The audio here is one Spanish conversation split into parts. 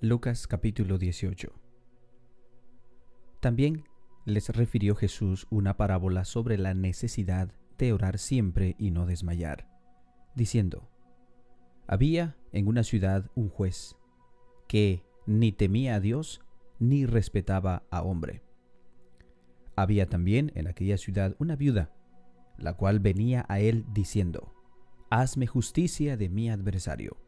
Lucas capítulo 18 También les refirió Jesús una parábola sobre la necesidad de orar siempre y no desmayar, diciendo, Había en una ciudad un juez que ni temía a Dios ni respetaba a hombre. Había también en aquella ciudad una viuda, la cual venía a él diciendo, Hazme justicia de mi adversario.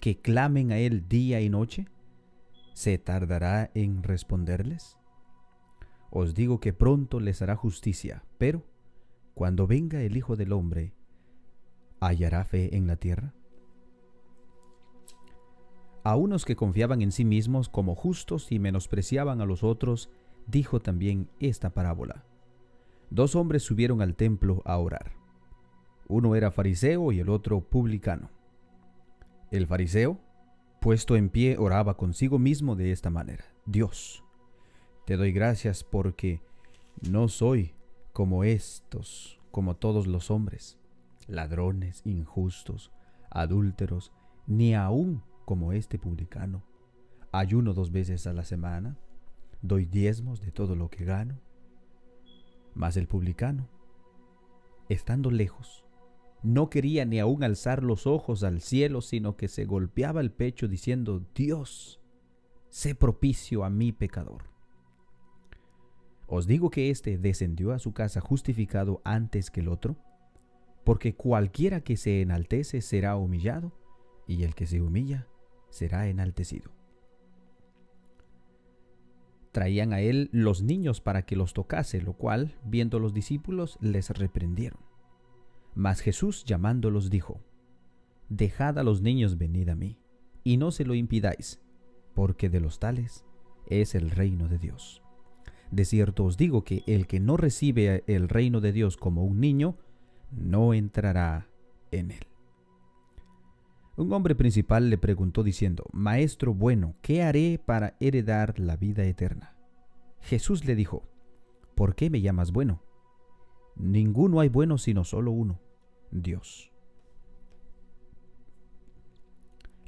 que clamen a Él día y noche? ¿Se tardará en responderles? Os digo que pronto les hará justicia, pero cuando venga el Hijo del Hombre, ¿hallará fe en la tierra? A unos que confiaban en sí mismos como justos y menospreciaban a los otros, dijo también esta parábola. Dos hombres subieron al templo a orar. Uno era fariseo y el otro publicano. El fariseo, puesto en pie, oraba consigo mismo de esta manera. Dios, te doy gracias porque no soy como estos, como todos los hombres, ladrones, injustos, adúlteros, ni aún como este publicano. Ayuno dos veces a la semana, doy diezmos de todo lo que gano. Mas el publicano, estando lejos, no quería ni aún alzar los ojos al cielo, sino que se golpeaba el pecho diciendo, Dios, sé propicio a mi pecador. Os digo que éste descendió a su casa justificado antes que el otro, porque cualquiera que se enaltece será humillado, y el que se humilla será enaltecido traían a él los niños para que los tocase, lo cual, viendo los discípulos, les reprendieron. Mas Jesús llamándolos dijo, Dejad a los niños venid a mí, y no se lo impidáis, porque de los tales es el reino de Dios. De cierto os digo que el que no recibe el reino de Dios como un niño, no entrará en él. Un hombre principal le preguntó diciendo, Maestro bueno, ¿qué haré para heredar la vida eterna? Jesús le dijo, ¿por qué me llamas bueno? Ninguno hay bueno sino solo uno, Dios.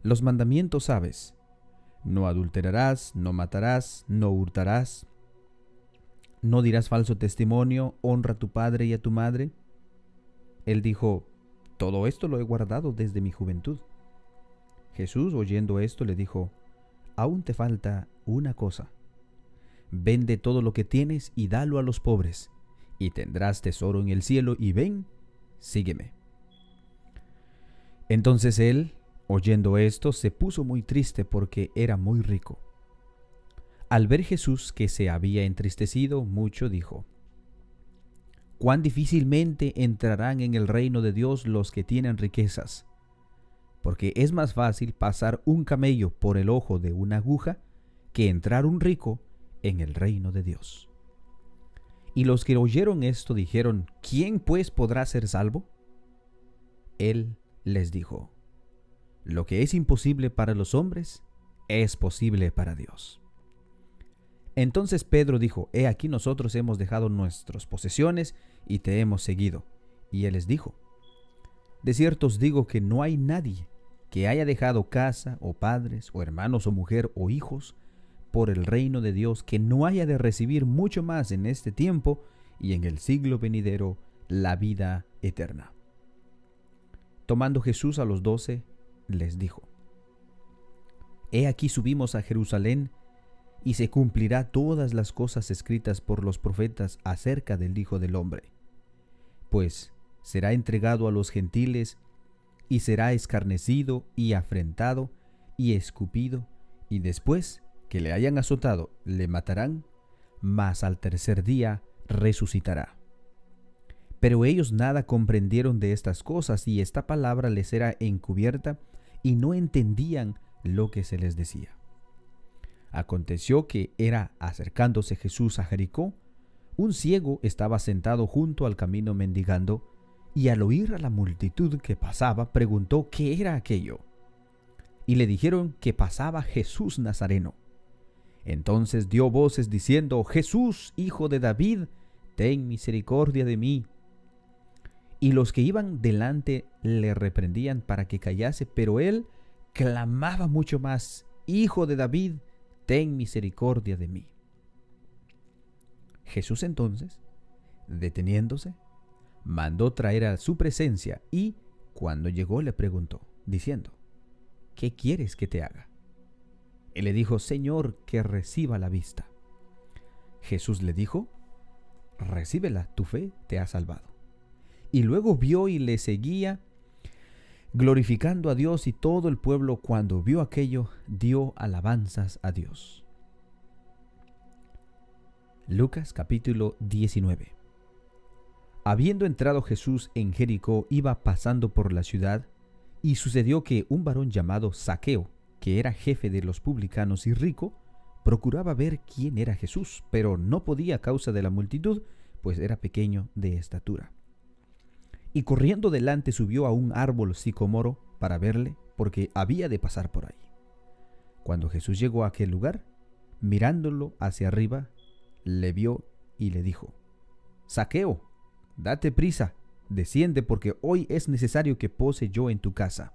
Los mandamientos sabes, no adulterarás, no matarás, no hurtarás, no dirás falso testimonio, honra a tu padre y a tu madre. Él dijo, todo esto lo he guardado desde mi juventud. Jesús, oyendo esto, le dijo, aún te falta una cosa. Vende todo lo que tienes y dalo a los pobres, y tendrás tesoro en el cielo, y ven, sígueme. Entonces él, oyendo esto, se puso muy triste porque era muy rico. Al ver Jesús que se había entristecido mucho, dijo, Cuán difícilmente entrarán en el reino de Dios los que tienen riquezas porque es más fácil pasar un camello por el ojo de una aguja que entrar un rico en el reino de Dios. Y los que oyeron esto dijeron, ¿quién pues podrá ser salvo? Él les dijo, lo que es imposible para los hombres, es posible para Dios. Entonces Pedro dijo, He aquí nosotros hemos dejado nuestras posesiones y te hemos seguido. Y él les dijo, De cierto os digo que no hay nadie que haya dejado casa o padres o hermanos o mujer o hijos por el reino de Dios, que no haya de recibir mucho más en este tiempo y en el siglo venidero la vida eterna. Tomando Jesús a los doce, les dijo, He aquí subimos a Jerusalén, y se cumplirá todas las cosas escritas por los profetas acerca del Hijo del Hombre. Pues será entregado a los gentiles, y será escarnecido y afrentado y escupido, y después que le hayan azotado le matarán, mas al tercer día resucitará. Pero ellos nada comprendieron de estas cosas y esta palabra les era encubierta y no entendían lo que se les decía. Aconteció que era acercándose Jesús a Jericó, un ciego estaba sentado junto al camino mendigando, y al oír a la multitud que pasaba, preguntó qué era aquello. Y le dijeron que pasaba Jesús Nazareno. Entonces dio voces diciendo, Jesús, hijo de David, ten misericordia de mí. Y los que iban delante le reprendían para que callase, pero él clamaba mucho más, Hijo de David, ten misericordia de mí. Jesús entonces, deteniéndose, mandó traer a su presencia y, cuando llegó, le preguntó, diciendo, ¿qué quieres que te haga? Él le dijo, Señor, que reciba la vista. Jesús le dijo, recíbela, tu fe te ha salvado. Y luego vio y le seguía, glorificando a Dios y todo el pueblo cuando vio aquello, dio alabanzas a Dios. Lucas capítulo 19 Habiendo entrado Jesús en Jericó, iba pasando por la ciudad, y sucedió que un varón llamado Saqueo, que era jefe de los publicanos y rico, procuraba ver quién era Jesús, pero no podía a causa de la multitud, pues era pequeño de estatura. Y corriendo delante subió a un árbol sicomoro para verle, porque había de pasar por ahí. Cuando Jesús llegó a aquel lugar, mirándolo hacia arriba, le vio y le dijo, Saqueo, date prisa, desciende porque hoy es necesario que pose yo en tu casa.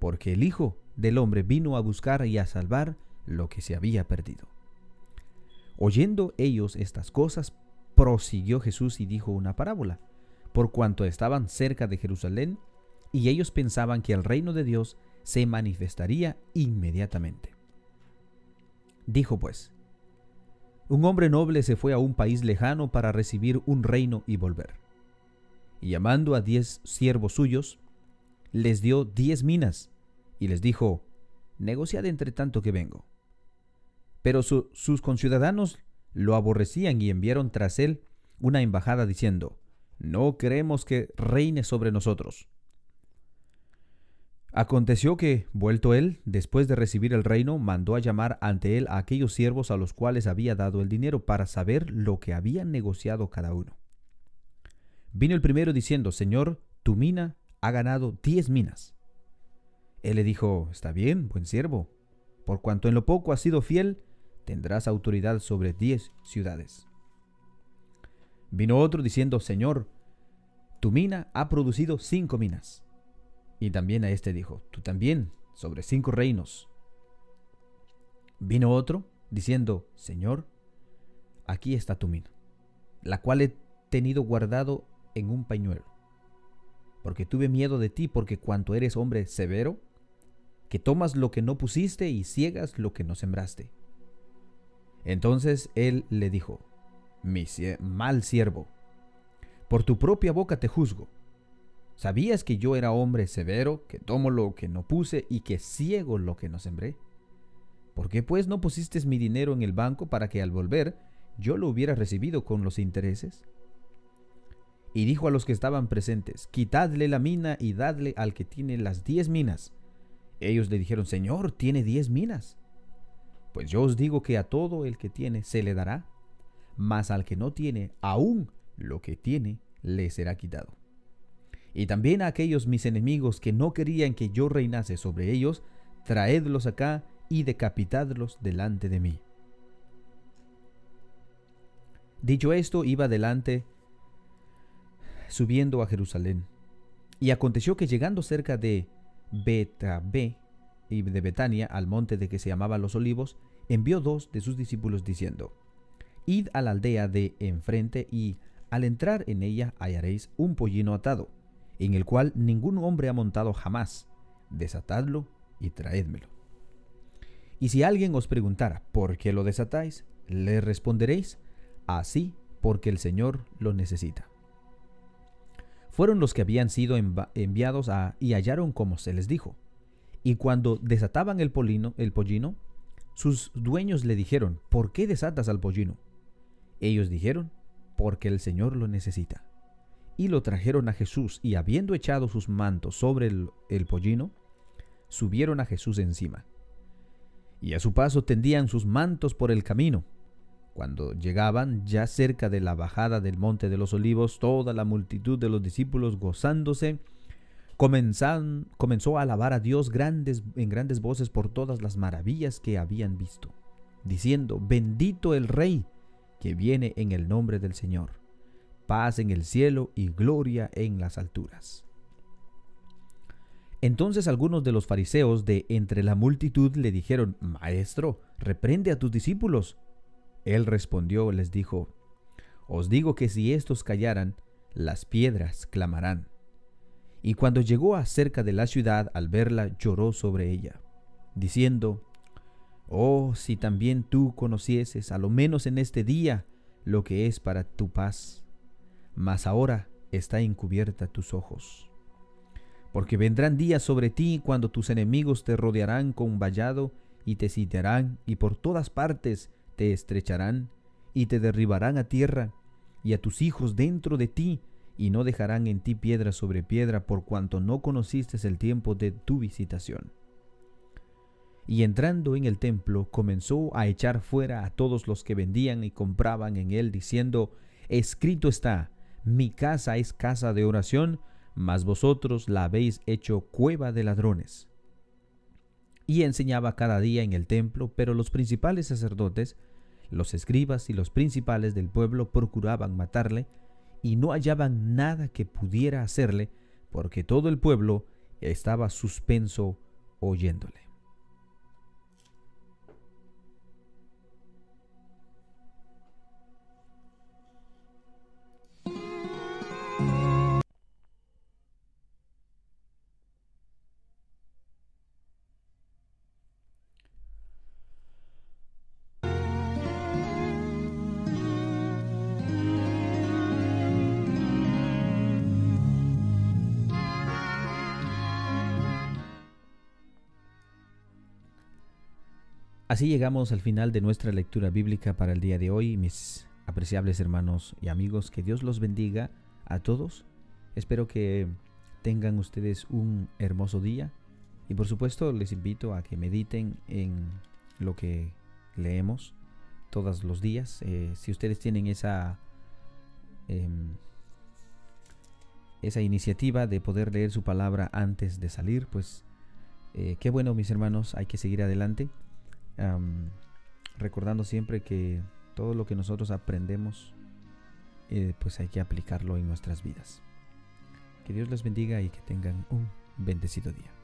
porque el Hijo del Hombre vino a buscar y a salvar lo que se había perdido. Oyendo ellos estas cosas, prosiguió Jesús y dijo una parábola, por cuanto estaban cerca de Jerusalén, y ellos pensaban que el reino de Dios se manifestaría inmediatamente. Dijo pues, un hombre noble se fue a un país lejano para recibir un reino y volver. Y llamando a diez siervos suyos, les dio diez minas y les dijo, negociad entre tanto que vengo. Pero sus conciudadanos lo aborrecían y enviaron tras él una embajada diciendo, no queremos que reine sobre nosotros. Aconteció que, vuelto él, después de recibir el reino, mandó a llamar ante él a aquellos siervos a los cuales había dado el dinero para saber lo que habían negociado cada uno. Vino el primero diciendo, Señor, tu mina ha ganado diez minas. Él le dijo, Está bien, buen siervo, por cuanto en lo poco has sido fiel, tendrás autoridad sobre diez ciudades. Vino otro diciendo, Señor, tu mina ha producido cinco minas. Y también a este dijo, tú también, sobre cinco reinos. Vino otro, diciendo, Señor, aquí está tu mina, la cual he tenido guardado en un pañuelo, porque tuve miedo de ti, porque cuanto eres hombre severo, que tomas lo que no pusiste y ciegas lo que no sembraste. Entonces él le dijo, mi mal siervo, por tu propia boca te juzgo ¿Sabías que yo era hombre severo, que tomo lo que no puse y que ciego lo que no sembré? ¿Por qué pues no pusiste mi dinero en el banco para que al volver yo lo hubiera recibido con los intereses? Y dijo a los que estaban presentes, quitadle la mina y dadle al que tiene las diez minas. Ellos le dijeron, Señor, tiene diez minas. Pues yo os digo que a todo el que tiene se le dará, mas al que no tiene, aún lo que tiene le será quitado y también a aquellos mis enemigos que no querían que yo reinase sobre ellos, traedlos acá y decapitadlos delante de mí. Dicho esto, iba delante subiendo a Jerusalén. Y aconteció que llegando cerca de Betabé y de Betania, al monte de que se llamaba Los Olivos, envió dos de sus discípulos diciendo, Id a la aldea de enfrente y al entrar en ella hallaréis un pollino atado en el cual ningún hombre ha montado jamás. Desatadlo y traédmelo. Y si alguien os preguntara, ¿por qué lo desatáis? Le responderéis, así porque el Señor lo necesita. Fueron los que habían sido enviados a, y hallaron como se les dijo. Y cuando desataban el, polino, el pollino, sus dueños le dijeron, ¿por qué desatas al pollino? Ellos dijeron, porque el Señor lo necesita. Y lo trajeron a Jesús, y habiendo echado sus mantos sobre el pollino, subieron a Jesús encima y a su paso tendían sus mantos por el camino. Cuando llegaban ya cerca de la bajada del monte de los olivos, toda la multitud de los discípulos gozándose, comenzó a alabar a Dios grandes, en grandes voces por todas las maravillas que habían visto, diciendo, bendito el Rey que viene en el nombre del Señor, paz en el cielo y gloria en las alturas. Entonces algunos de los fariseos de entre la multitud le dijeron, Maestro, reprende a tus discípulos. Él respondió, les dijo, Os digo que si estos callaran, las piedras clamarán. Y cuando llegó a cerca de la ciudad, al verla, lloró sobre ella, diciendo, Oh, si también tú conocieses, a lo menos en este día, lo que es para tu paz, mas ahora está encubierta tus ojos. Porque vendrán días sobre ti cuando tus enemigos te rodearán con vallado y te sitiarán y por todas partes te estrecharán y te derribarán a tierra y a tus hijos dentro de ti y no dejarán en ti piedra sobre piedra por cuanto no conociste el tiempo de tu visitación. Y entrando en el templo comenzó a echar fuera a todos los que vendían y compraban en él diciendo, Escrito está, mi casa es casa de oración, mas vosotros la habéis hecho cueva de ladrones. Y enseñaba cada día en el templo, pero los principales sacerdotes, los escribas y los principales del pueblo procuraban matarle, y no hallaban nada que pudiera hacerle, porque todo el pueblo estaba suspenso oyéndole. Así llegamos al final de nuestra lectura bíblica para el día de hoy, mis apreciables hermanos y amigos. Que Dios los bendiga a todos. Espero que tengan ustedes un hermoso día y por supuesto les invito a que mediten en lo que leemos todos los días. Eh, si ustedes tienen esa, em, esa iniciativa de poder leer su palabra antes de salir, pues eh, qué bueno mis hermanos, hay que seguir adelante recordando siempre que todo lo que nosotros aprendemos, eh, pues hay que aplicarlo en nuestras vidas. Que Dios les bendiga y que tengan un bendecido día.